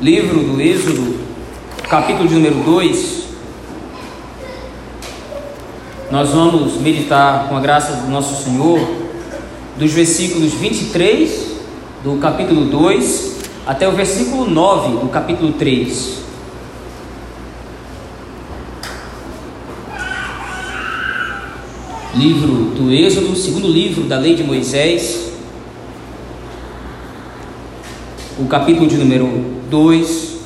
livro do Êxodo, capítulo de número 2, nós vamos meditar com a graça do nosso Senhor dos versículos 23 do capítulo 2 até o versículo 9 do capítulo 3. Livro do Êxodo, segundo livro da lei de Moisés, o capítulo de número 2,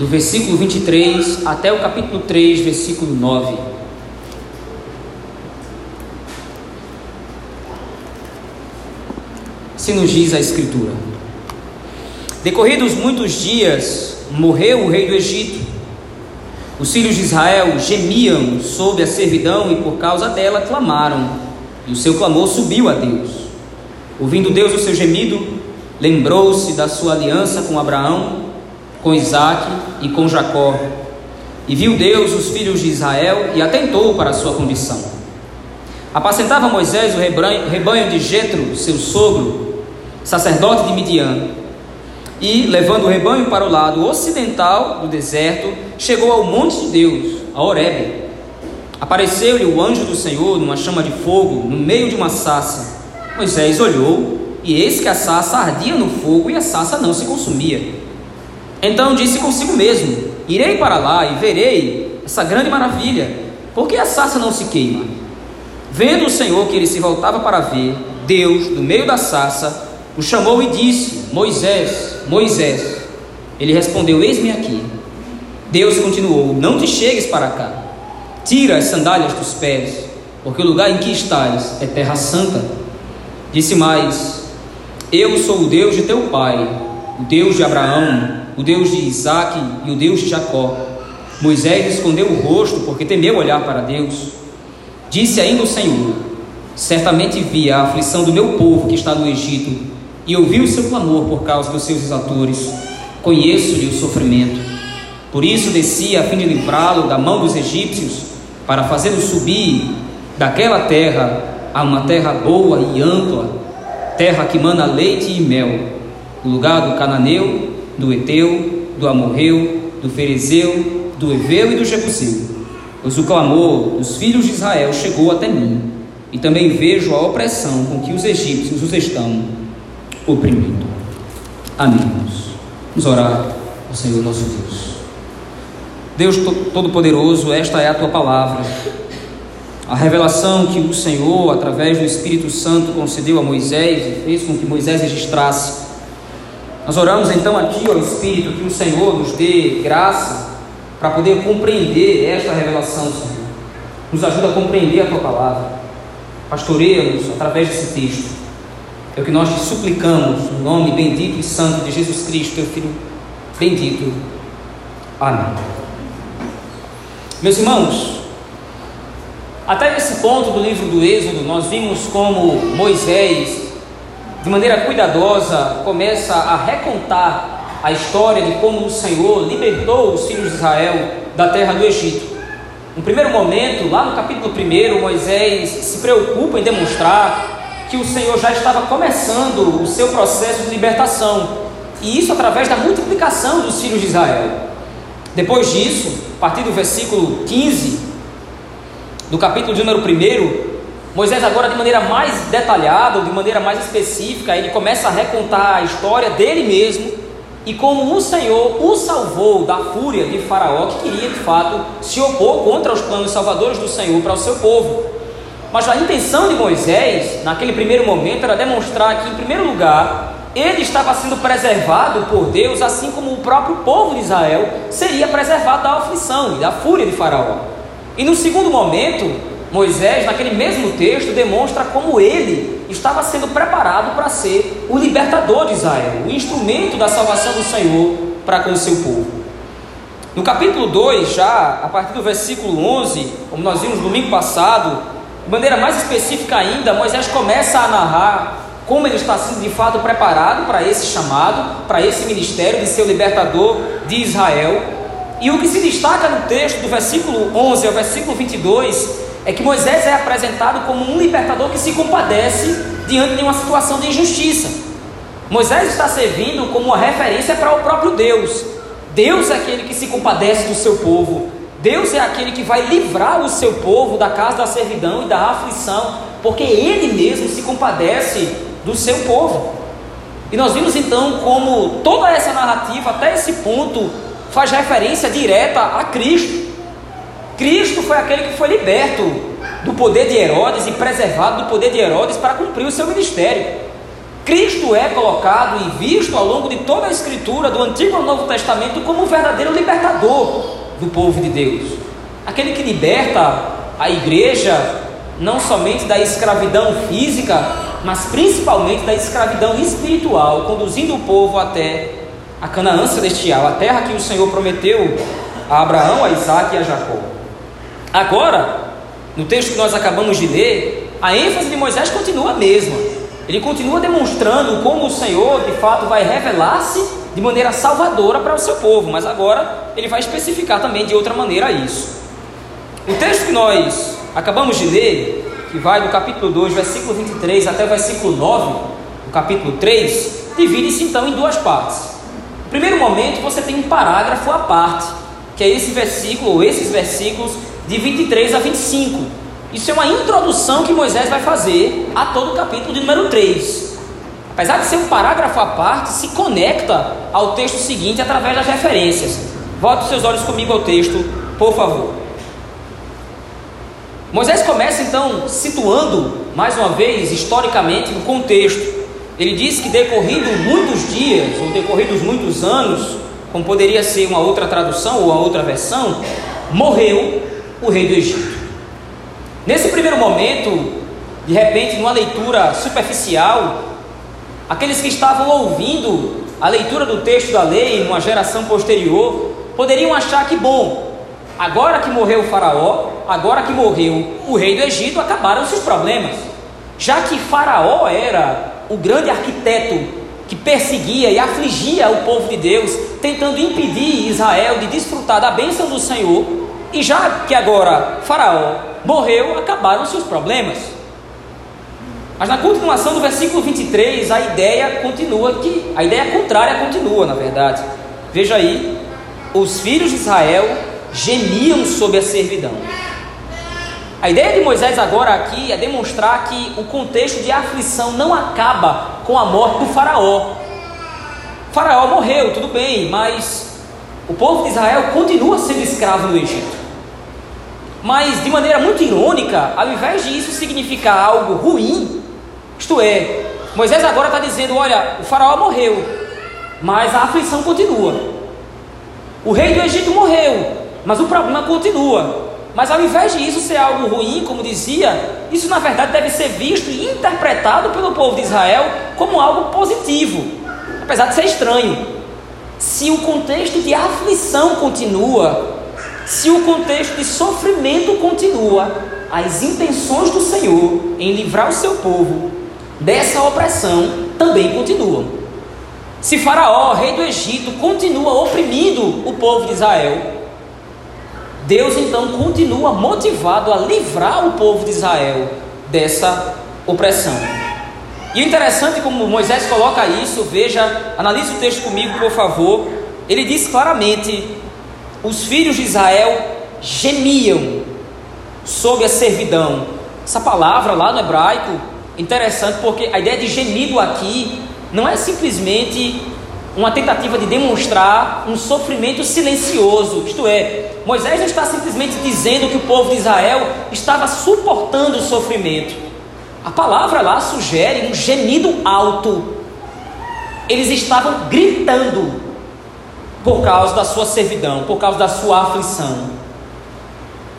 do versículo 23 até o capítulo 3, versículo 9. Se nos diz a Escritura: Decorridos muitos dias, morreu o rei do Egito. Os filhos de Israel gemiam sob a servidão e por causa dela clamaram, e o seu clamor subiu a Deus. Ouvindo Deus o seu gemido, lembrou-se da sua aliança com Abraão, com Isaque e com Jacó. E viu Deus os filhos de Israel e atentou para a sua condição. Apacentava Moisés o rebanho de Jetro, seu sogro, sacerdote de Midian. E, levando o rebanho para o lado ocidental do deserto, chegou ao monte de Deus, a Horebe. Apareceu-lhe o anjo do Senhor numa chama de fogo, no meio de uma sassa. Moisés olhou e eis que a sarça ardia no fogo e a sarça não se consumia. Então disse consigo mesmo: Irei para lá e verei essa grande maravilha, porque a sarça não se queima. Vendo o Senhor que ele se voltava para ver, Deus, do meio da sarça, o chamou e disse: Moisés, Moisés. Ele respondeu: Eis-me aqui. Deus continuou: Não te chegues para cá. Tira as sandálias dos pés, porque o lugar em que estás é terra santa. Disse mais: eu sou o Deus de teu pai, o Deus de Abraão, o Deus de Isaque e o Deus de Jacó. Moisés escondeu o rosto porque temeu olhar para Deus. Disse ainda o Senhor: Certamente vi a aflição do meu povo que está no Egito e ouvi o seu clamor por causa dos seus exatores. Conheço-lhe o sofrimento. Por isso desci a fim de livrá-lo da mão dos egípcios, para fazê-lo subir daquela terra a uma terra boa e ampla terra que mana leite e mel, o lugar do cananeu, do eteu, do amorreu, do ferezeu, do eveu e do jebuseu. Pois o clamor dos filhos de Israel chegou até mim, e também vejo a opressão com que os egípcios os estão oprimindo. Amém. Vamos orar ao Senhor nosso Deus. Deus Todo-Poderoso, esta é a tua palavra a revelação que o Senhor, através do Espírito Santo, concedeu a Moisés e fez com que Moisés registrasse. Nós oramos então aqui ao Espírito que o Senhor nos dê graça para poder compreender esta revelação, Senhor. Nos ajuda a compreender a tua palavra. Pastoreia-nos através desse texto. É o que nós te suplicamos, no nome bendito e santo de Jesus Cristo, teu Filho bendito. Amém. Meus irmãos, até esse ponto do livro do Êxodo, nós vimos como Moisés, de maneira cuidadosa, começa a recontar a história de como o Senhor libertou os filhos de Israel da terra do Egito. No primeiro momento, lá no capítulo 1, Moisés se preocupa em demonstrar que o Senhor já estava começando o seu processo de libertação, e isso através da multiplicação dos filhos de Israel. Depois disso, a partir do versículo 15, no capítulo de número 1, Moisés agora de maneira mais detalhada, de maneira mais específica, ele começa a recontar a história dele mesmo e como o Senhor o salvou da fúria de Faraó, que queria de fato se opor contra os planos salvadores do Senhor para o seu povo. Mas a intenção de Moisés, naquele primeiro momento, era demonstrar que, em primeiro lugar, ele estava sendo preservado por Deus, assim como o próprio povo de Israel seria preservado da aflição e da fúria de Faraó. E no segundo momento, Moisés, naquele mesmo texto, demonstra como ele estava sendo preparado para ser o libertador de Israel, o instrumento da salvação do Senhor para com o seu povo. No capítulo 2, já a partir do versículo 11, como nós vimos domingo passado, de maneira mais específica ainda, Moisés começa a narrar como ele está sendo de fato preparado para esse chamado, para esse ministério de ser o libertador de Israel e o que se destaca no texto, do versículo 11 ao versículo 22, é que Moisés é apresentado como um libertador que se compadece diante de uma situação de injustiça. Moisés está servindo como uma referência para o próprio Deus. Deus é aquele que se compadece do seu povo. Deus é aquele que vai livrar o seu povo da casa da servidão e da aflição, porque Ele mesmo se compadece do seu povo. E nós vimos então como toda essa narrativa, até esse ponto, faz referência direta a Cristo. Cristo foi aquele que foi liberto do poder de Herodes e preservado do poder de Herodes para cumprir o seu ministério. Cristo é colocado e visto ao longo de toda a Escritura, do Antigo ao Novo Testamento, como o verdadeiro libertador do povo de Deus. Aquele que liberta a igreja não somente da escravidão física, mas principalmente da escravidão espiritual, conduzindo o povo até a Canaã celestial, a terra que o Senhor prometeu a Abraão, a Isaac e a Jacó. Agora, no texto que nós acabamos de ler, a ênfase de Moisés continua a mesma. Ele continua demonstrando como o Senhor, de fato, vai revelar-se de maneira salvadora para o seu povo, mas agora ele vai especificar também de outra maneira isso. O texto que nós acabamos de ler, que vai do capítulo 2, versículo 23 até o versículo 9, o capítulo 3, divide-se então em duas partes. Primeiro momento, você tem um parágrafo à parte, que é esse versículo, ou esses versículos de 23 a 25. Isso é uma introdução que Moisés vai fazer a todo o capítulo de número 3. Apesar de ser um parágrafo à parte, se conecta ao texto seguinte através das referências. Volte seus olhos comigo ao texto, por favor. Moisés começa então situando, mais uma vez, historicamente, no contexto. Ele diz que decorrido muitos dias, ou decorridos muitos anos, como poderia ser uma outra tradução ou uma outra versão, morreu o rei do Egito. Nesse primeiro momento, de repente, numa leitura superficial, aqueles que estavam ouvindo a leitura do texto da lei numa geração posterior poderiam achar que, bom, agora que morreu o Faraó, agora que morreu o rei do Egito, acabaram-se os problemas. Já que Faraó era o grande arquiteto que perseguia e afligia o povo de Deus, tentando impedir Israel de desfrutar da bênção do Senhor, e já que agora Faraó morreu, acabaram-se os problemas. Mas na continuação do versículo 23, a ideia continua que a ideia contrária continua, na verdade. Veja aí, os filhos de Israel gemiam sob a servidão. A ideia de Moisés agora aqui é demonstrar que o contexto de aflição não acaba com a morte do faraó. O faraó morreu, tudo bem, mas o povo de Israel continua sendo escravo no Egito. Mas de maneira muito irônica, ao invés de isso significar algo ruim, isto é, Moisés agora está dizendo: olha, o faraó morreu, mas a aflição continua. O rei do Egito morreu, mas o problema continua. Mas ao invés de isso ser algo ruim, como dizia, isso na verdade deve ser visto e interpretado pelo povo de Israel como algo positivo, apesar de ser estranho. Se o contexto de aflição continua, se o contexto de sofrimento continua, as intenções do Senhor em livrar o seu povo dessa opressão também continuam. Se Faraó, rei do Egito, continua oprimindo o povo de Israel, Deus então continua motivado a livrar o povo de Israel dessa opressão. E interessante como Moisés coloca isso, veja, analise o texto comigo, por favor. Ele diz claramente os filhos de Israel gemiam sob a servidão. Essa palavra lá no hebraico, interessante porque a ideia de gemido aqui não é simplesmente uma tentativa de demonstrar um sofrimento silencioso, isto é, Moisés não está simplesmente dizendo que o povo de Israel estava suportando o sofrimento. A palavra lá sugere um gemido alto. Eles estavam gritando por causa da sua servidão, por causa da sua aflição.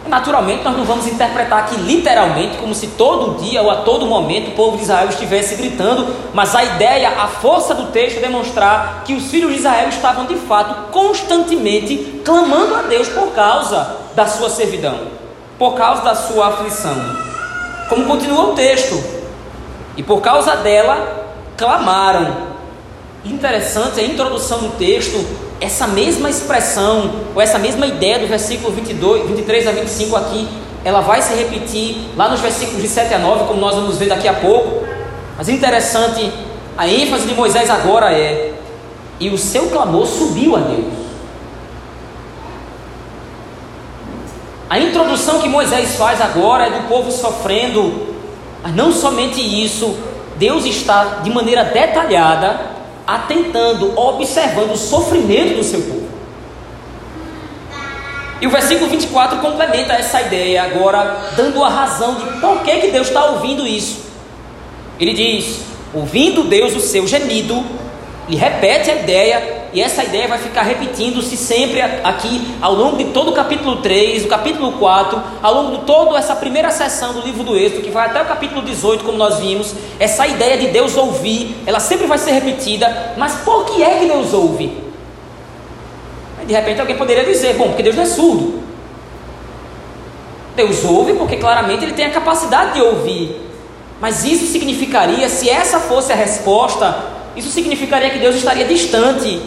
Naturalmente, nós não vamos interpretar aqui literalmente como se todo dia ou a todo momento o povo de Israel estivesse gritando, mas a ideia, a força do texto é demonstrar que os filhos de Israel estavam de fato constantemente clamando a Deus por causa da sua servidão, por causa da sua aflição. Como continua o texto, e por causa dela clamaram. Interessante a introdução do texto essa mesma expressão, ou essa mesma ideia do versículo 22, 23 a 25 aqui, ela vai se repetir lá nos versículos de 7 a 9, como nós vamos ver daqui a pouco. Mas interessante A ênfase de Moisés agora é: e o seu clamor subiu a Deus. A introdução que Moisés faz agora é do povo sofrendo, mas não somente isso, Deus está de maneira detalhada atentando, observando o sofrimento do seu povo. E o versículo 24 complementa essa ideia, agora dando a razão de por que, que Deus está ouvindo isso. Ele diz: ouvindo Deus o seu gemido, ele repete a ideia, e essa ideia vai ficar repetindo-se sempre aqui ao longo de todo o capítulo 3, o capítulo 4, ao longo de toda essa primeira sessão do livro do Êxodo, que vai até o capítulo 18, como nós vimos. Essa ideia de Deus ouvir, ela sempre vai ser repetida, mas por que é que Deus ouve? De repente alguém poderia dizer: bom, porque Deus não é surdo. Deus ouve porque claramente ele tem a capacidade de ouvir. Mas isso significaria, se essa fosse a resposta, isso significaria que Deus estaria distante.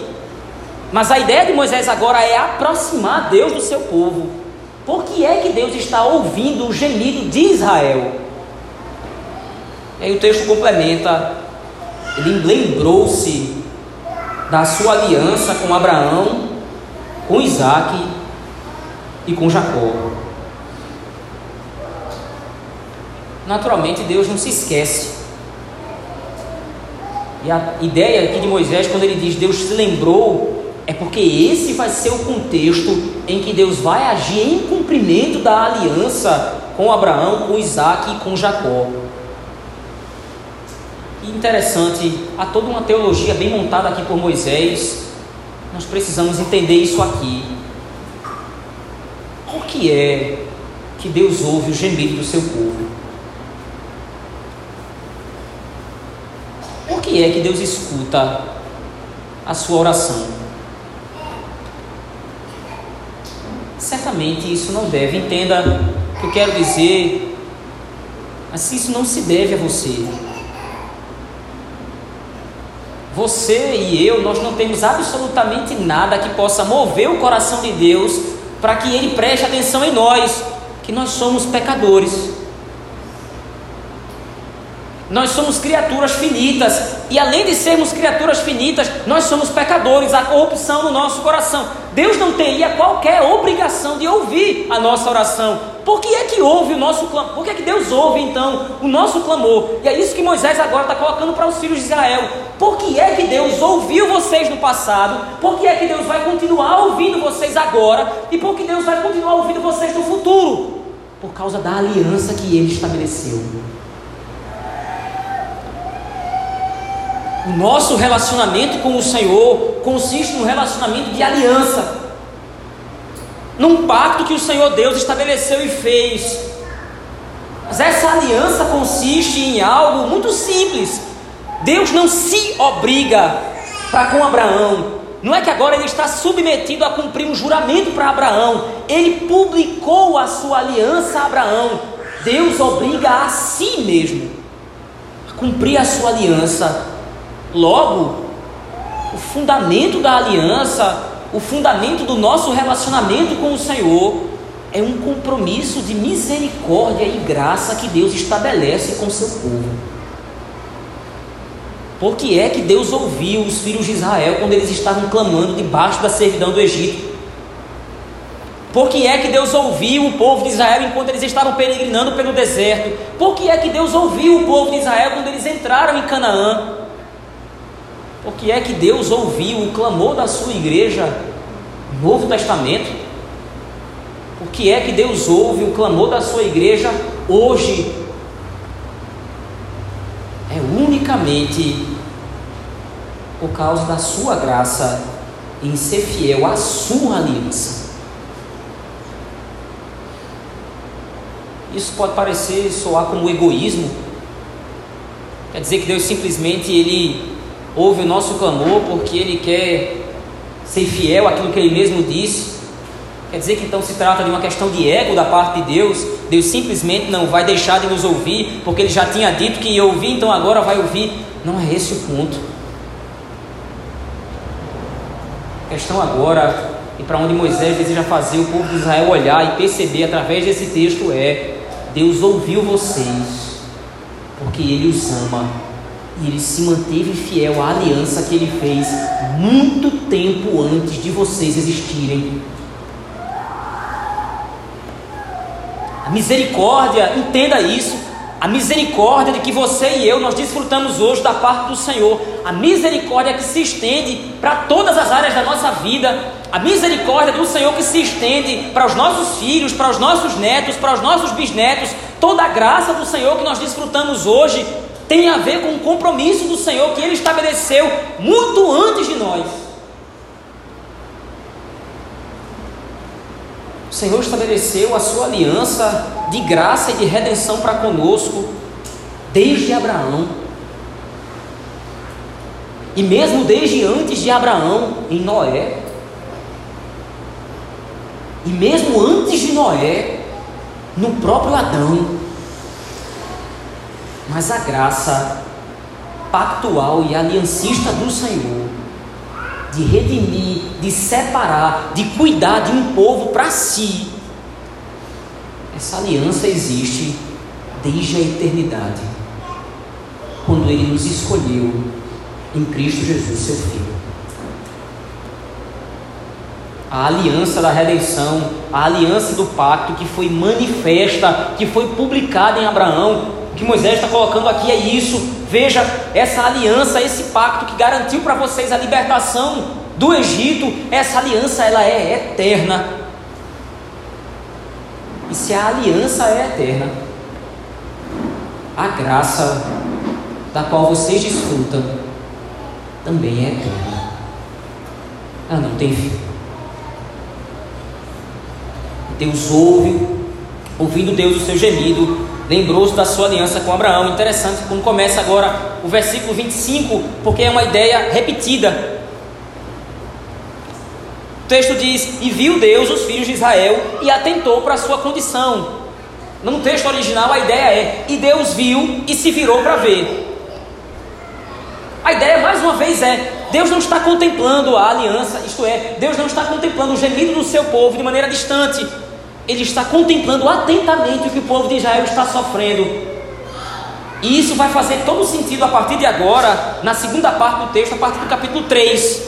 Mas a ideia de Moisés agora é aproximar Deus do seu povo. Por que é que Deus está ouvindo o gemido de Israel? E aí o texto complementa: ele lembrou-se da sua aliança com Abraão com Isaac e com Jacó. Naturalmente, Deus não se esquece. E a ideia aqui de Moisés, quando ele diz Deus se lembrou, é porque esse vai ser o contexto em que Deus vai agir em cumprimento da aliança com Abraão, com Isaac e com Jacó. Interessante, há toda uma teologia bem montada aqui por Moisés nós precisamos entender isso aqui. Por que é que Deus ouve o gemido do seu povo? Que é que Deus escuta a sua oração? Certamente isso não deve, entenda o que eu quero dizer, mas isso não se deve a você. Você e eu, nós não temos absolutamente nada que possa mover o coração de Deus para que Ele preste atenção em nós, que nós somos pecadores. Nós somos criaturas finitas, e além de sermos criaturas finitas, nós somos pecadores, há corrupção no nosso coração. Deus não teria qualquer obrigação de ouvir a nossa oração. Por que é que ouve o nosso clamor? Por que é que Deus ouve então o nosso clamor? E é isso que Moisés agora está colocando para os filhos de Israel. Por que é que Deus ouviu vocês no passado? Por que é que Deus vai continuar ouvindo vocês agora? E por que Deus vai continuar ouvindo vocês no futuro? Por causa da aliança que ele estabeleceu. O nosso relacionamento com o Senhor consiste num relacionamento de aliança, num pacto que o Senhor Deus estabeleceu e fez. Mas essa aliança consiste em algo muito simples. Deus não se obriga para com Abraão. Não é que agora ele está submetido a cumprir um juramento para Abraão. Ele publicou a sua aliança a Abraão. Deus obriga a si mesmo a cumprir a sua aliança Logo, o fundamento da aliança, o fundamento do nosso relacionamento com o Senhor é um compromisso de misericórdia e graça que Deus estabelece com seu povo. Por que é que Deus ouviu os filhos de Israel quando eles estavam clamando debaixo da servidão do Egito? Por que é que Deus ouviu o povo de Israel enquanto eles estavam peregrinando pelo deserto? Por que é que Deus ouviu o povo de Israel quando eles entraram em Canaã? Porque é que Deus ouviu o clamor da sua igreja no Novo Testamento? Porque é que Deus ouve o clamor da sua igreja hoje? É unicamente por causa da sua graça em ser fiel à sua aliança. Isso pode parecer soar como egoísmo. Quer dizer que Deus simplesmente ele ouve o nosso clamor porque Ele quer ser fiel àquilo que Ele mesmo disse. Quer dizer que então se trata de uma questão de ego da parte de Deus. Deus simplesmente não vai deixar de nos ouvir porque Ele já tinha dito que ia ouvir, então agora vai ouvir. Não é esse o ponto. A questão agora, e para onde Moisés deseja fazer o povo de Israel olhar e perceber através desse texto é: Deus ouviu vocês porque Ele os ama E ele se manteve fiel à aliança que ele fez muito tempo antes de vocês existirem. A misericórdia, entenda isso. A misericórdia de que você e eu nós desfrutamos hoje da parte do Senhor. A misericórdia que se estende para todas as áreas da nossa vida. A misericórdia do Senhor que se estende para os nossos filhos, para os nossos netos, para os nossos bisnetos. Toda a graça do Senhor que nós desfrutamos hoje tem a ver com o compromisso do Senhor que Ele estabeleceu muito antes de nós. O Senhor estabeleceu a sua aliança de graça e de redenção para conosco desde Abraão. E mesmo desde antes de Abraão, em Noé. E mesmo antes de Noé, no próprio Adão. Mas a graça pactual e aliancista do Senhor, de redimir, de separar, de cuidar de um povo para si, essa aliança existe desde a eternidade, quando Ele nos escolheu em Cristo Jesus, seu Filho. A aliança da redenção, a aliança do pacto que foi manifesta, que foi publicada em Abraão, que Moisés está colocando aqui é isso. Veja essa aliança, esse pacto que garantiu para vocês a libertação do Egito. Essa aliança ela é eterna. E se a aliança é eterna, a graça da qual vocês desfrutam também é eterna. Ela não tem fim. Deus ouve, ouvindo Deus o seu gemido, lembrou-se da sua aliança com Abraão. Interessante quando começa agora o versículo 25, porque é uma ideia repetida. O texto diz: E viu Deus os filhos de Israel e atentou para a sua condição. No texto original a ideia é: E Deus viu e se virou para ver. A ideia mais uma vez é: Deus não está contemplando a aliança, isto é, Deus não está contemplando o gemido do seu povo de maneira distante ele está contemplando atentamente o que o povo de Israel está sofrendo. E isso vai fazer todo sentido a partir de agora, na segunda parte do texto, a partir do capítulo 3.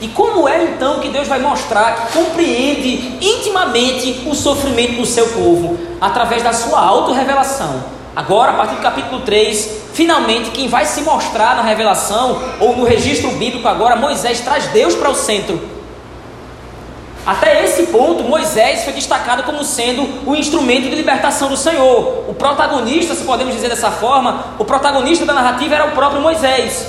E como é então que Deus vai mostrar que compreende intimamente o sofrimento do seu povo? Através da sua autorrevelação. Agora, a partir do capítulo 3, finalmente quem vai se mostrar na revelação, ou no registro bíblico agora, Moisés traz Deus para o centro. Até esse ponto, Moisés foi destacado como sendo o instrumento de libertação do Senhor. O protagonista, se podemos dizer dessa forma, o protagonista da narrativa era o próprio Moisés.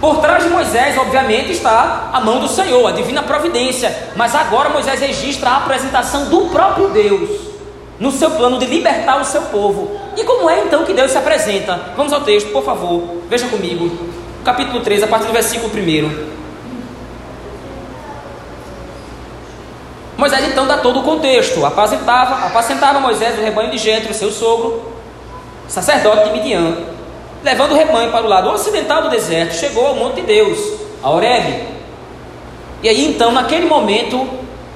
Por trás de Moisés, obviamente, está a mão do Senhor, a divina providência. Mas agora Moisés registra a apresentação do próprio Deus no seu plano de libertar o seu povo. E como é então que Deus se apresenta? Vamos ao texto, por favor. Veja comigo. Capítulo 3, a partir do versículo 1. Moisés então dá todo o contexto. Apacentava, apacentava Moisés o rebanho de Jetro, seu sogro, sacerdote de Midian, levando o rebanho para o lado ocidental do deserto, chegou ao monte de Deus, a Horebe. E aí então, naquele momento,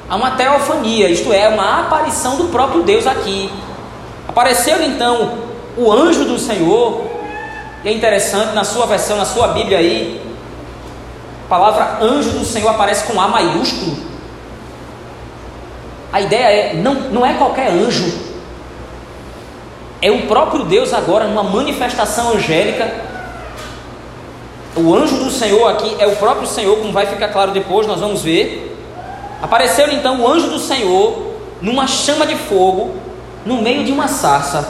há uma teofania, isto é, uma aparição do próprio Deus aqui. Apareceu então o anjo do Senhor, e é interessante, na sua versão, na sua Bíblia aí, a palavra anjo do Senhor aparece com A maiúsculo. A ideia é, não, não é qualquer anjo, é o próprio Deus agora numa manifestação angélica. O anjo do Senhor aqui é o próprio Senhor, como vai ficar claro depois, nós vamos ver. Apareceu então o anjo do Senhor numa chama de fogo no meio de uma sarça.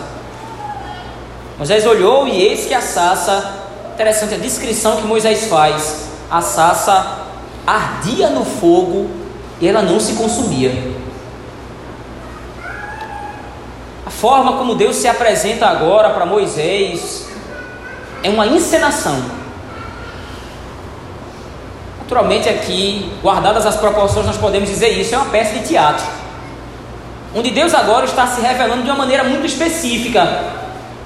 Moisés olhou e eis que a sarça, interessante a descrição que Moisés faz, a sarça ardia no fogo e ela não se consumia. Forma como Deus se apresenta agora para Moisés é uma encenação. Naturalmente, aqui, guardadas as proporções, nós podemos dizer isso: é uma peça de teatro, onde Deus agora está se revelando de uma maneira muito específica.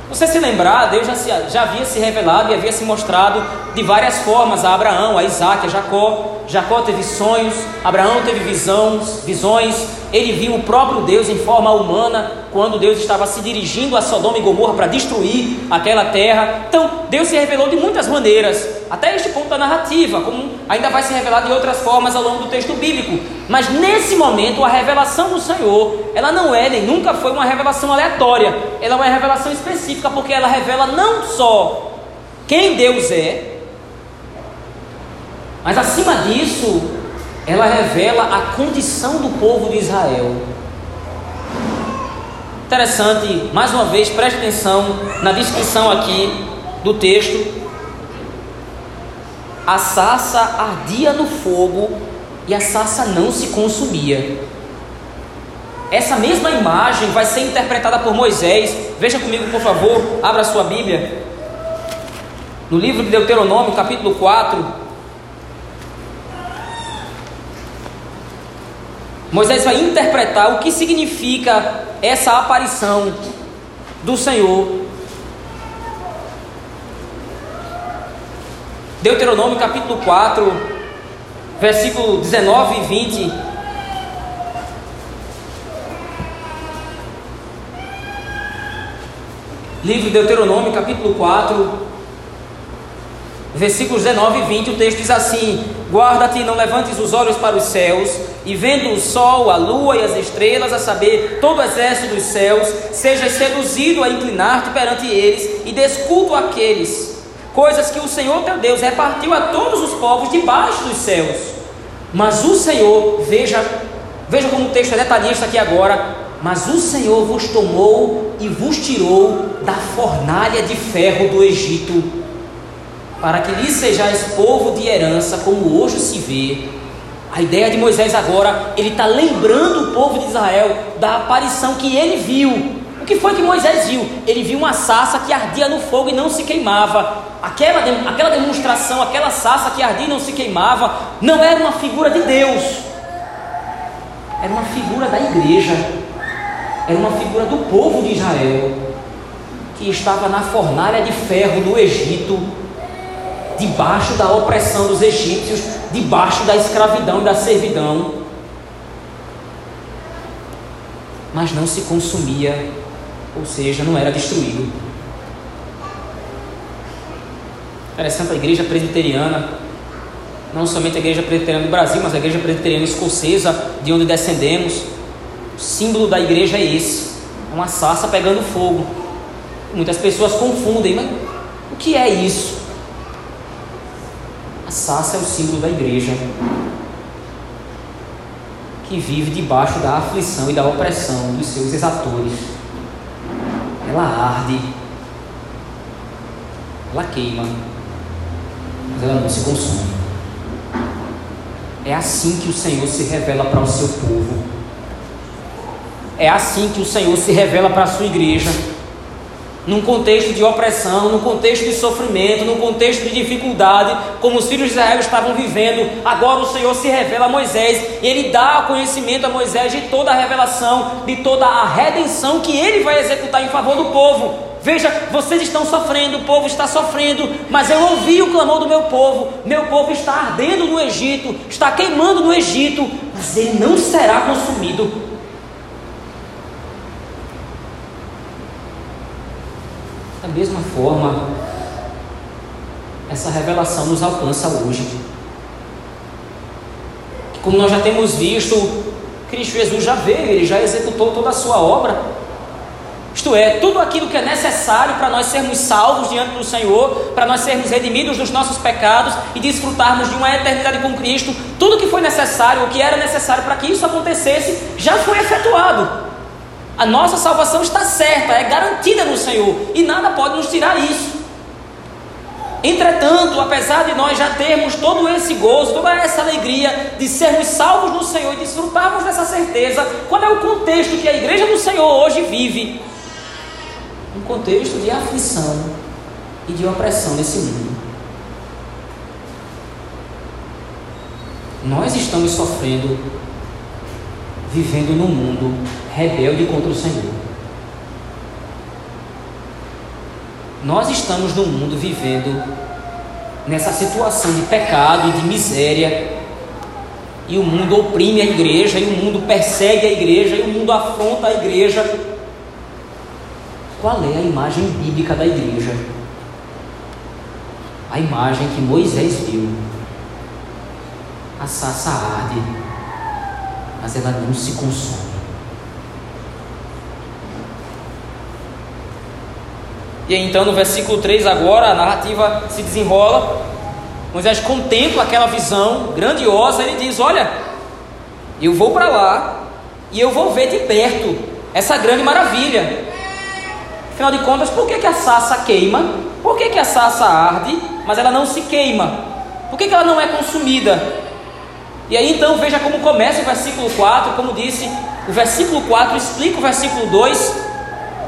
Você se lembrar, Deus já, se, já havia se revelado e havia se mostrado de várias formas a Abraão, a Isaac, a Jacó. Jacó teve sonhos, Abraão teve visões, visões. Ele viu o próprio Deus em forma humana quando Deus estava se dirigindo a Sodoma e Gomorra para destruir aquela terra. Então, Deus se revelou de muitas maneiras, até este ponto da narrativa, como ainda vai se revelar de outras formas ao longo do texto bíblico. Mas nesse momento, a revelação do Senhor, ela não é nem nunca foi uma revelação aleatória, ela é uma revelação específica, porque ela revela não só quem Deus é, mas acima disso, ela revela a condição do povo de Israel. Interessante, mais uma vez, preste atenção na descrição aqui do texto. A sassa ardia no fogo e a sassa não se consumia. Essa mesma imagem vai ser interpretada por Moisés. Veja comigo, por favor, abra sua Bíblia. No livro de Deuteronômio, capítulo 4, Moisés vai interpretar o que significa essa aparição do Senhor. Deuteronômio capítulo 4, versículo 19 e 20. Livro de Deuteronômio capítulo 4, versículos 19 e 20, o texto diz assim: Guarda-te não levantes os olhos para os céus, e vendo o sol, a lua e as estrelas, a saber, todo o exército dos céus, sejas seduzido a inclinar-te perante eles, e desculto aqueles, coisas que o Senhor teu Deus repartiu a todos os povos debaixo dos céus. Mas o Senhor, veja, veja como o texto é detalhista aqui agora, mas o Senhor vos tomou e vos tirou da fornalha de ferro do Egito para que lhe sejais povo de herança, como hoje se vê. A ideia de Moisés agora, ele está lembrando o povo de Israel da aparição que ele viu. O que foi que Moisés viu? Ele viu uma sarça que ardia no fogo e não se queimava. Aquela, aquela demonstração, aquela sarça que ardia e não se queimava, não era uma figura de Deus, era uma figura da igreja, era uma figura do povo de Israel, que estava na fornalha de ferro do Egito, debaixo da opressão dos egípcios, debaixo da escravidão e da servidão. Mas não se consumia, ou seja, não era destruído. Interessante a igreja presbiteriana, não somente a igreja presbiteriana do Brasil, mas a igreja presbiteriana escocesa, de onde descendemos. O símbolo da igreja é esse: uma sarça pegando fogo. Muitas pessoas confundem, mas o que é isso? Sassa é o símbolo da igreja que vive debaixo da aflição e da opressão dos seus exatores. Ela arde, ela queima, mas ela não se consome. É assim que o Senhor se revela para o seu povo. É assim que o Senhor se revela para a sua igreja num contexto de opressão, num contexto de sofrimento, num contexto de dificuldade, como os filhos de Israel estavam vivendo, agora o Senhor se revela a Moisés, e ele dá conhecimento a Moisés de toda a revelação, de toda a redenção que ele vai executar em favor do povo. Veja, vocês estão sofrendo, o povo está sofrendo, mas eu ouvi o clamor do meu povo. Meu povo está ardendo no Egito, está queimando no Egito, mas ele não será consumido mesma forma, essa revelação nos alcança hoje. Como nós já temos visto, Cristo Jesus já veio, ele já executou toda a sua obra. Isto é, tudo aquilo que é necessário para nós sermos salvos diante do Senhor, para nós sermos redimidos dos nossos pecados e desfrutarmos de uma eternidade com Cristo, tudo que foi necessário, o que era necessário para que isso acontecesse, já foi efetuado. A nossa salvação está certa, é garantida no Senhor e nada pode nos tirar isso. Entretanto, apesar de nós já termos todo esse gozo, toda essa alegria de sermos salvos no Senhor e desfrutarmos dessa certeza, qual é o contexto que a igreja do Senhor hoje vive? Um contexto de aflição e de opressão nesse mundo. Nós estamos sofrendo, vivendo num mundo rebelde contra o Senhor. Nós estamos no mundo vivendo nessa situação de pecado e de miséria, e o mundo oprime a igreja, e o mundo persegue a igreja, e o mundo afronta a igreja. Qual é a imagem bíblica da igreja? a imagem que Moisés viu. A sarça arde, mas ela não se consome. E então no versículo 3 agora a narrativa se desenrola. Moisés contempla aquela visão grandiosa, ele diz: "Olha, eu vou para lá e eu vou ver de perto essa grande maravilha. Afinal de contas, por que, que a sassa queima? Por que, que a sassa arde, mas ela não se queima? Por que, que ela não é consumida? E aí então veja como começa o versículo 4, como disse, o versículo 4 explica o versículo 2,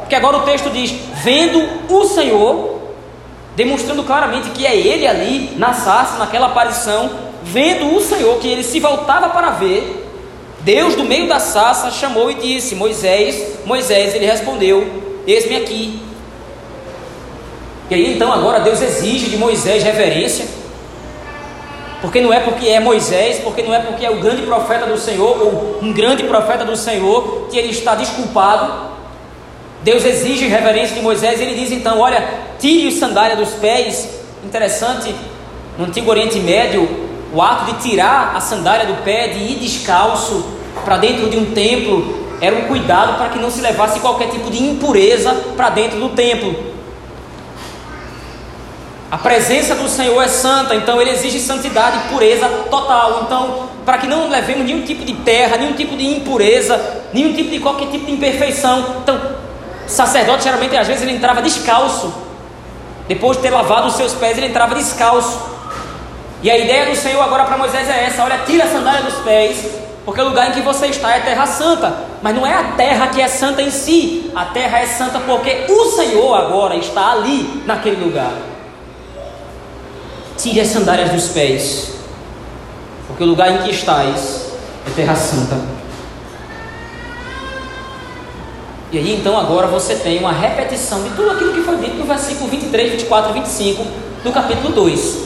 porque agora o texto diz: Vendo o Senhor, demonstrando claramente que é ele ali na sarça, naquela aparição, vendo o Senhor, que ele se voltava para ver, Deus, do meio da sarça, chamou e disse: Moisés, Moisés, ele respondeu: Eis-me aqui. E aí então, agora Deus exige de Moisés reverência, porque não é porque é Moisés, porque não é porque é o grande profeta do Senhor, ou um grande profeta do Senhor, que ele está desculpado. Deus exige reverência de Moisés, e ele diz então: Olha, tire os sandálias dos pés. Interessante, no Antigo Oriente Médio, o ato de tirar a sandália do pé, de ir descalço para dentro de um templo, era um cuidado para que não se levasse qualquer tipo de impureza para dentro do templo. A presença do Senhor é santa, então ele exige santidade e pureza total. Então, para que não levemos nenhum tipo de terra, nenhum tipo de impureza, nenhum tipo de qualquer tipo de imperfeição. Então, sacerdote geralmente às vezes ele entrava descalço. Depois de ter lavado os seus pés, ele entrava descalço. E a ideia do Senhor agora para Moisés é essa: olha, tira a sandália dos pés, porque o lugar em que você está é terra santa. Mas não é a terra que é santa em si, a terra é santa porque o Senhor agora está ali, naquele lugar. Tire as sandálias dos pés, porque o lugar em que estás é terra santa. E aí então agora você tem uma repetição de tudo aquilo que foi dito no versículo 23, 24 e 25 do capítulo 2.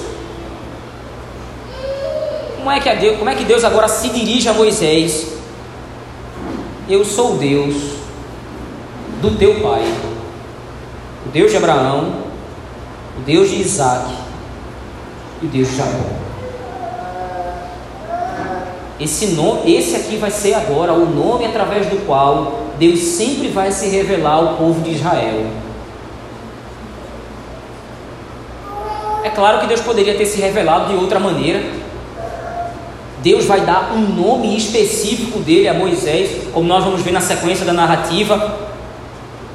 Como é, que Deus, como é que Deus agora se dirige a Moisés? Eu sou o Deus do teu pai, o Deus de Abraão, o Deus de Isaac e Deus de Jacó. Esse, nome, esse aqui vai ser agora o nome através do qual Deus sempre vai se revelar ao povo de Israel. É claro que Deus poderia ter se revelado de outra maneira, Deus vai dar um nome específico dele a Moisés, como nós vamos ver na sequência da narrativa.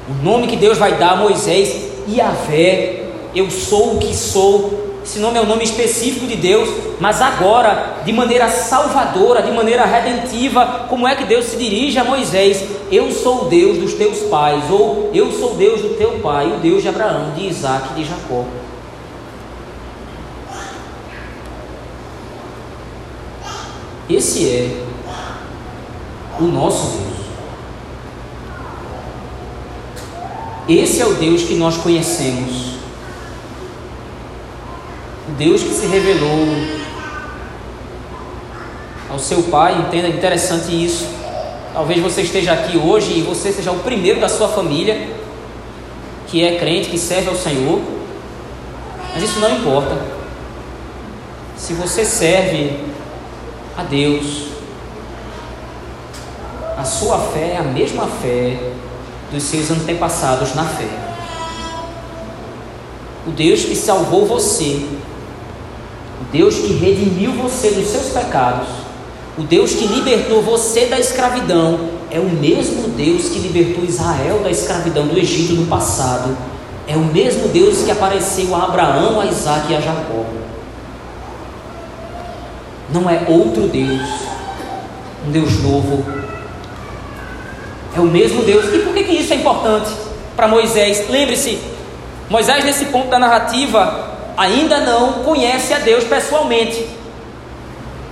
O nome que Deus vai dar a Moisés, Yahvé, eu sou o que sou. Esse nome é o nome específico de Deus, mas agora, de maneira salvadora, de maneira redentiva, como é que Deus se dirige a Moisés? Eu sou o Deus dos teus pais, ou eu sou o Deus do teu pai, o Deus de Abraão, de Isaac e de Jacó. Esse é o nosso Deus. Esse é o Deus que nós conhecemos. Deus que se revelou ao seu Pai. Entenda interessante isso. Talvez você esteja aqui hoje e você seja o primeiro da sua família que é crente, que serve ao Senhor. Mas isso não importa. Se você serve a Deus. A sua fé é a mesma fé dos seus antepassados na fé. O Deus que salvou você, Deus que redimiu você dos seus pecados, o Deus que libertou você da escravidão, é o mesmo Deus que libertou Israel da escravidão do Egito no passado. É o mesmo Deus que apareceu a Abraão, a Isaac e a Jacó não é outro Deus, um Deus novo. É o mesmo Deus. E por que, que isso é importante para Moisés? Lembre-se, Moisés, nesse ponto da narrativa, ainda não conhece a Deus pessoalmente.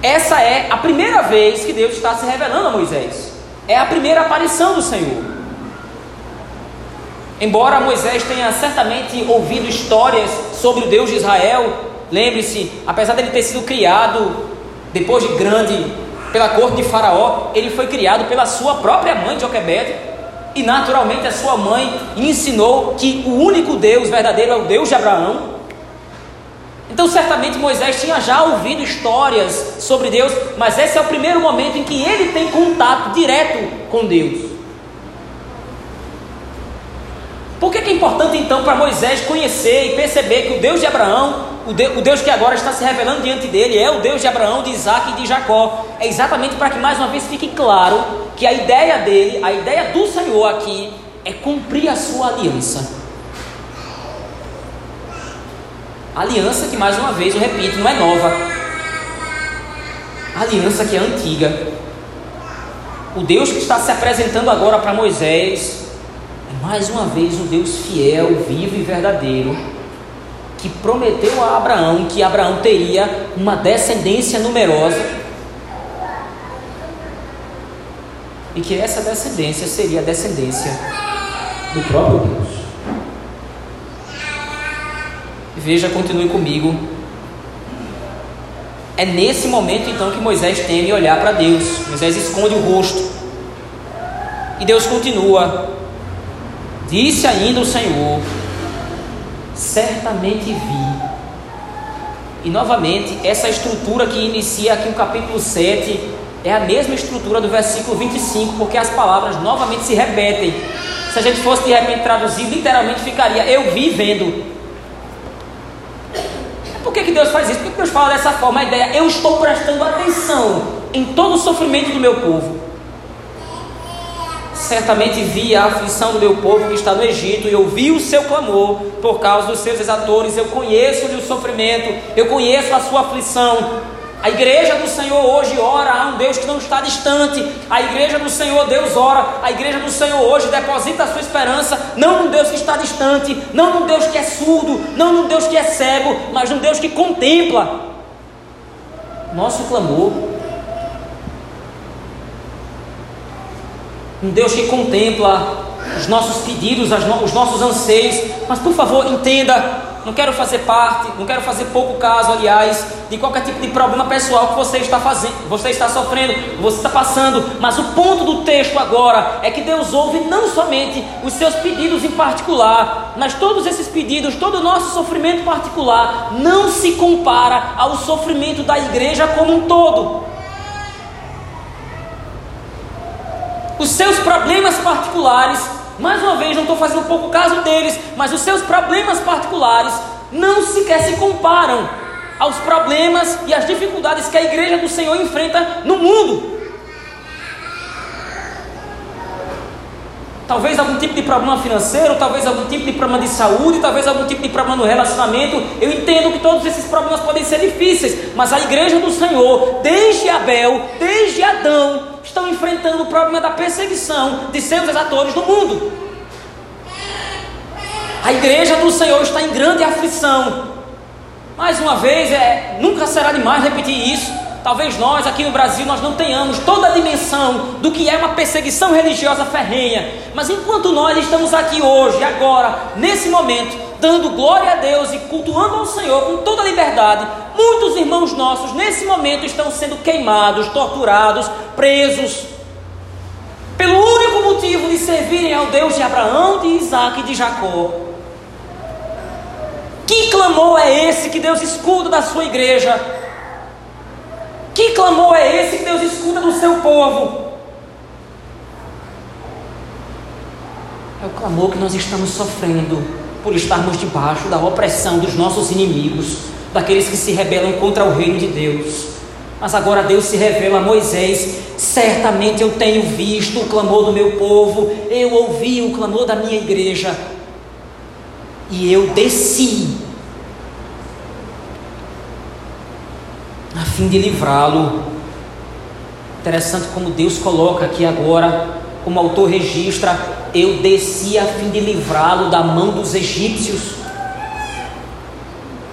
Essa é a primeira vez que Deus está se revelando a Moisés. É a primeira aparição do Senhor. Embora Moisés tenha certamente ouvido histórias sobre o Deus de Israel, lembre-se, apesar dele ter sido criado depois de grande pela corte de Faraó, ele foi criado pela sua própria mãe, Joquebede, e naturalmente a sua mãe ensinou que o único Deus verdadeiro é o Deus de Abraão. Então, certamente Moisés tinha já ouvido histórias sobre Deus, mas esse é o primeiro momento em que ele tem contato direto com Deus. Por que, é importante então para Moisés conhecer e perceber que o Deus de Abraão, o Deus, o Deus, que agora está se revelando diante dele, é o Deus de Abraão, de Isaac e de Jacó? É exatamente para que mais uma vez fique claro que a ideia dele, a ideia do Senhor aqui, é cumprir a sua aliança. Aliança que, mais uma vez, eu repito, não é nova. Aliança que é antiga. O Deus que está se apresentando agora para Moisés é mais uma vez o Deus fiel, vivo e verdadeiro, que prometeu a Abraão que Abraão teria uma descendência numerosa e que essa descendência seria a descendência do próprio Deus. Veja, continue comigo. É nesse momento então que Moisés teme olhar para Deus. Moisés esconde o rosto. E Deus continua. Disse ainda o Senhor: Certamente vi. E novamente, essa estrutura que inicia aqui o capítulo 7 é a mesma estrutura do versículo 25, porque as palavras novamente se repetem. Se a gente fosse de repente traduzir, literalmente ficaria: Eu vi vendo. Por que, que Deus faz isso? Por que Deus fala dessa forma? A ideia, eu estou prestando atenção em todo o sofrimento do meu povo. Certamente vi a aflição do meu povo que está no Egito, e ouvi o seu clamor por causa dos seus exatores. Eu conheço-lhe o sofrimento, eu conheço a sua aflição. A igreja do Senhor hoje ora a um Deus que não está distante. A igreja do Senhor, Deus ora. A igreja do Senhor hoje deposita a sua esperança não num Deus que está distante, não num Deus que é surdo, não num Deus que é cego, mas num Deus que contempla nosso clamor. Um Deus que contempla os nossos pedidos, os nossos anseios. Mas por favor, entenda não quero fazer parte, não quero fazer pouco caso, aliás, de qualquer tipo de problema pessoal que você está fazendo, você está sofrendo, você está passando. Mas o ponto do texto agora é que Deus ouve não somente os seus pedidos em particular, mas todos esses pedidos, todo o nosso sofrimento particular, não se compara ao sofrimento da igreja como um todo. Os seus problemas particulares mais uma vez, não estou fazendo pouco caso deles, mas os seus problemas particulares não sequer se comparam aos problemas e às dificuldades que a igreja do Senhor enfrenta no mundo. Talvez algum tipo de problema financeiro, talvez algum tipo de problema de saúde, talvez algum tipo de problema no relacionamento. Eu entendo que todos esses problemas podem ser difíceis, mas a igreja do Senhor, desde Abel, desde Adão, estão enfrentando o problema da perseguição de seus exatores no mundo. A igreja do Senhor está em grande aflição. Mais uma vez, é, nunca será demais repetir isso. Talvez nós aqui no Brasil nós não tenhamos toda a dimensão do que é uma perseguição religiosa ferrenha. Mas enquanto nós estamos aqui hoje, agora, nesse momento, dando glória a Deus e cultuando ao Senhor com toda liberdade, muitos irmãos nossos nesse momento estão sendo queimados, torturados, presos, pelo único motivo de servirem ao Deus de Abraão, de Isaac e de Jacó. Que clamor é esse que Deus escuta da sua igreja? Que clamor é esse que Deus escuta do seu povo? É o clamor que nós estamos sofrendo por estarmos debaixo da opressão dos nossos inimigos, daqueles que se rebelam contra o reino de Deus. Mas agora Deus se revela a Moisés: certamente eu tenho visto o clamor do meu povo, eu ouvi o clamor da minha igreja, e eu desci, a fim de livrá-lo. Interessante como Deus coloca aqui agora como autor registra, eu desci a fim de livrá-lo da mão dos egípcios.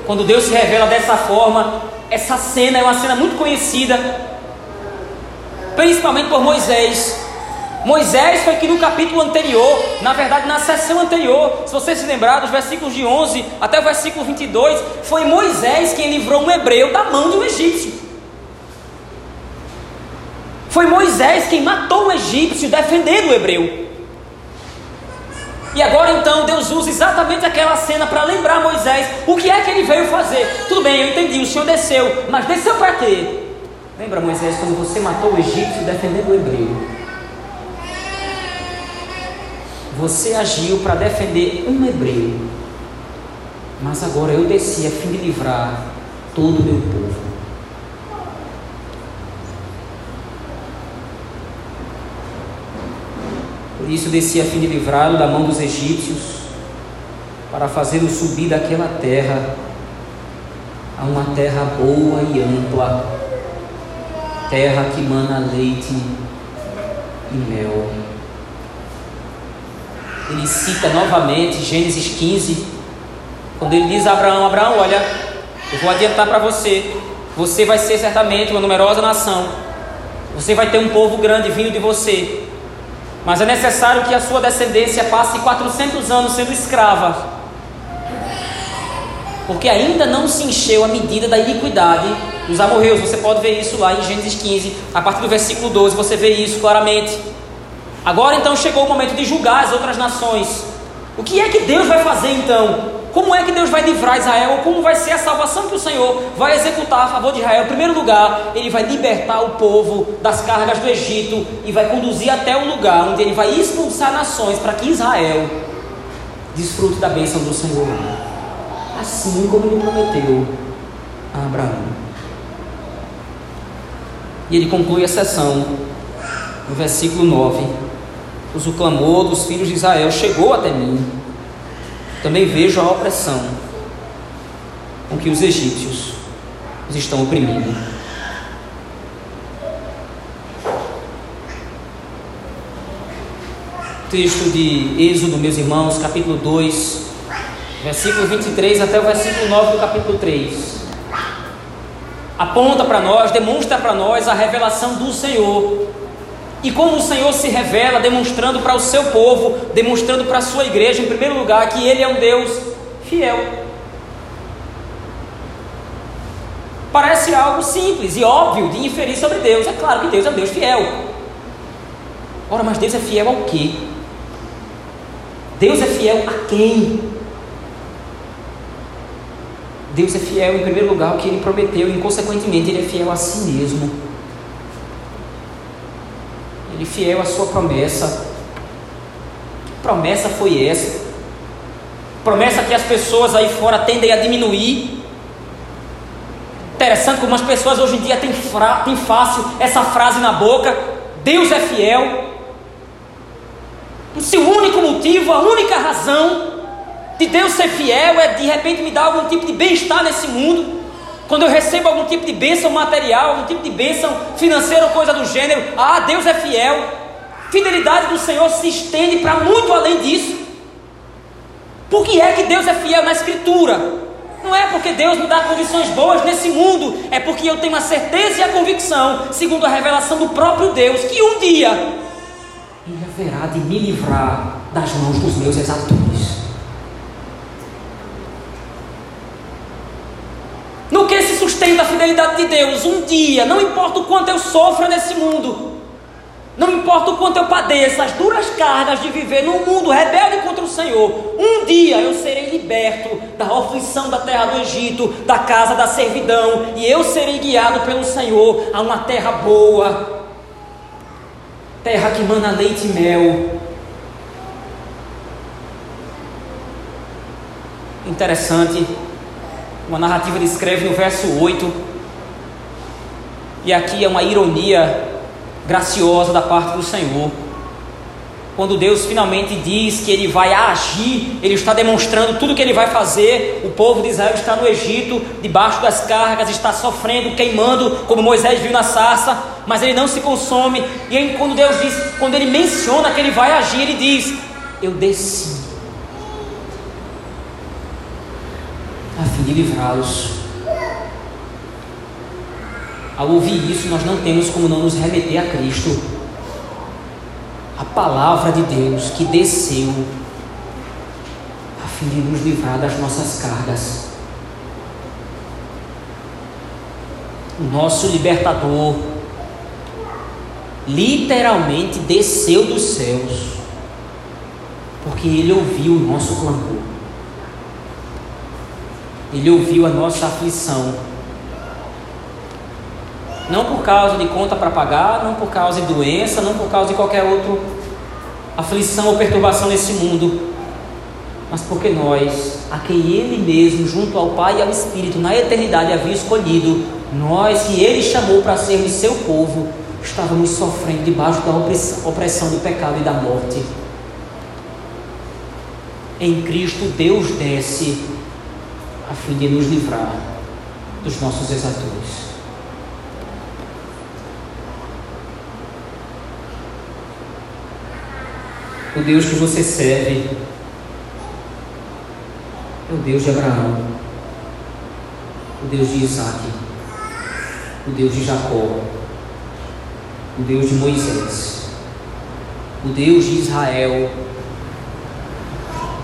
Quando Deus se revela dessa forma, essa cena é uma cena muito conhecida, principalmente por Moisés. Moisés foi que no capítulo anterior, na verdade na sessão anterior, se você se lembrar dos versículos de 11 até o versículo 22, foi Moisés quem livrou um hebreu da mão de um egípcio. Foi Moisés quem matou o egípcio defendendo o hebreu. E agora então Deus usa exatamente aquela cena para lembrar Moisés o que é que ele veio fazer. Tudo bem, eu entendi, o Senhor desceu, mas desceu para quê? Lembra Moisés quando você matou o egípcio defendendo o hebreu? Você agiu para defender um hebreu, mas agora eu desci a fim de livrar todo o meu povo. Por isso desci a fim de livrá-lo da mão dos egípcios, para fazê-lo subir daquela terra a uma terra boa e ampla, terra que mana leite e mel. Ele cita novamente Gênesis 15, quando ele diz a Abraão: Abraão, olha, eu vou adiantar para você, você vai ser certamente uma numerosa nação, você vai ter um povo grande vindo de você, mas é necessário que a sua descendência passe 400 anos sendo escrava, porque ainda não se encheu a medida da iniquidade dos amorreus. Você pode ver isso lá em Gênesis 15, a partir do versículo 12, você vê isso claramente. Agora então chegou o momento de julgar as outras nações. O que é que Deus vai fazer então? Como é que Deus vai livrar Israel? Como vai ser a salvação que o Senhor vai executar a favor de Israel? Em primeiro lugar, ele vai libertar o povo das cargas do Egito e vai conduzir até o lugar onde ele vai expulsar nações para que Israel desfrute da bênção do Senhor. Assim como ele prometeu a Abraão. E ele conclui a sessão no versículo 9 pois o clamor dos filhos de Israel chegou até mim. Também vejo a opressão com que os egípcios os estão oprimindo. Texto de Êxodo, meus irmãos, capítulo 2, versículo 23 até o versículo 9 do capítulo 3. Aponta para nós, demonstra para nós a revelação do Senhor e como o Senhor se revela, demonstrando para o seu povo, demonstrando para a sua igreja, em primeiro lugar, que Ele é um Deus fiel. Parece algo simples e óbvio de inferir sobre Deus. É claro que Deus é um Deus fiel. Ora, mas Deus é fiel ao quê? Deus é fiel a quem? Deus é fiel, em primeiro lugar, ao que Ele prometeu, e, consequentemente, Ele é fiel a si mesmo e fiel à sua promessa. Que promessa foi essa? Promessa que as pessoas aí fora tendem a diminuir. Interessante como as pessoas hoje em dia têm, fra têm fácil essa frase na boca: Deus é fiel. Se o único motivo, a única razão de Deus ser fiel é de repente me dar algum tipo de bem-estar nesse mundo. Quando eu recebo algum tipo de bênção material, algum tipo de bênção financeira ou coisa do gênero, ah, Deus é fiel. Fidelidade do Senhor se estende para muito além disso. Por que é que Deus é fiel na Escritura? Não é porque Deus me dá condições boas nesse mundo, é porque eu tenho a certeza e a convicção, segundo a revelação do próprio Deus, que um dia Ele haverá de me livrar das mãos dos meus exatores. No que se sustenta a fidelidade de Deus? Um dia, não importa o quanto eu sofra nesse mundo, não importa o quanto eu padeça as duras cargas de viver num mundo rebelde contra o Senhor, um dia eu serei liberto da aflição da terra do Egito, da casa da servidão, e eu serei guiado pelo Senhor a uma terra boa, terra que mana leite e mel. Interessante uma narrativa descreve no verso 8, e aqui é uma ironia graciosa da parte do Senhor. Quando Deus finalmente diz que Ele vai agir, Ele está demonstrando tudo que Ele vai fazer. O povo de Israel está no Egito, debaixo das cargas, está sofrendo, queimando, como Moisés viu na sarça, mas ele não se consome. E aí, quando Deus diz, quando Ele menciona que Ele vai agir, Ele diz: Eu desci de livrá-los. Ao ouvir isso, nós não temos como não nos remeter a Cristo, a palavra de Deus que desceu a fim de nos livrar das nossas cargas. O nosso libertador literalmente desceu dos céus Porque Ele ouviu o nosso clamor. Ele ouviu a nossa aflição. Não por causa de conta para pagar, não por causa de doença, não por causa de qualquer outra aflição ou perturbação nesse mundo, mas porque nós, a quem Ele mesmo, junto ao Pai e ao Espírito, na eternidade havia escolhido, nós que Ele chamou para sermos seu povo, estávamos sofrendo debaixo da opressão do pecado e da morte. Em Cristo, Deus desce fim de nos livrar dos nossos exatores. O Deus que você serve é o Deus de Abraão, o Deus de Isaac, o Deus de Jacó, o Deus de Moisés, o Deus de Israel,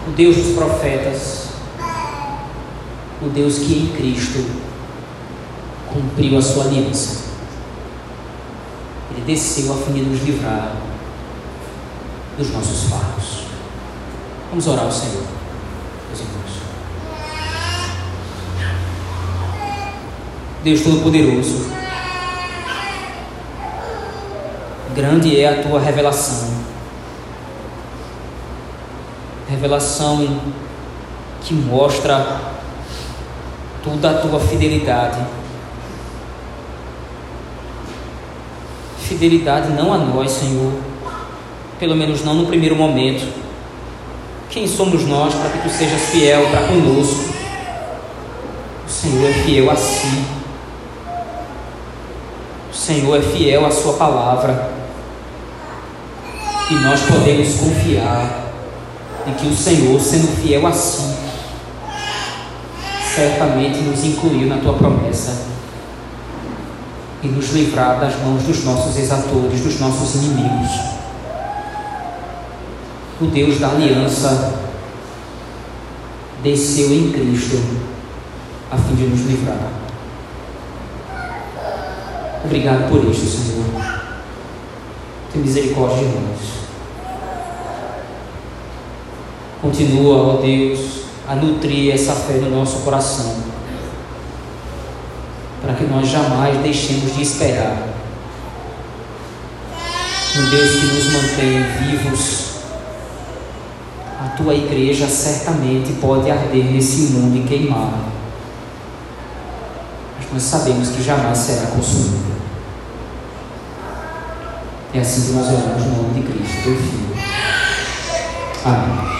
o Deus dos profetas, o Deus que em Cristo cumpriu a sua aliança. Ele desceu a fim de nos livrar dos nossos fardos. Vamos orar ao Senhor, meus irmãos. Deus Todo-Poderoso, grande é a tua revelação. Revelação que mostra toda a tua fidelidade. Fidelidade não a nós, Senhor, pelo menos não no primeiro momento. Quem somos nós para que tu sejas fiel para conosco? O Senhor é fiel a si. O Senhor é fiel à Sua palavra. E nós podemos confiar em que o Senhor, sendo fiel a si, certamente nos incluiu na tua promessa e nos livrar das mãos dos nossos exatores, dos nossos inimigos o Deus da aliança desceu em Cristo a fim de nos livrar. Obrigado por isso, Senhor. Tem misericórdia de nós. Continua, ó Deus, a nutrir essa fé no nosso coração, para que nós jamais deixemos de esperar um Deus que nos mantém vivos a tua igreja certamente pode arder nesse mundo e queimar. Mas nós sabemos que jamais será consumida. É assim que nós oramos no nome de Cristo, teu Filho. Amém.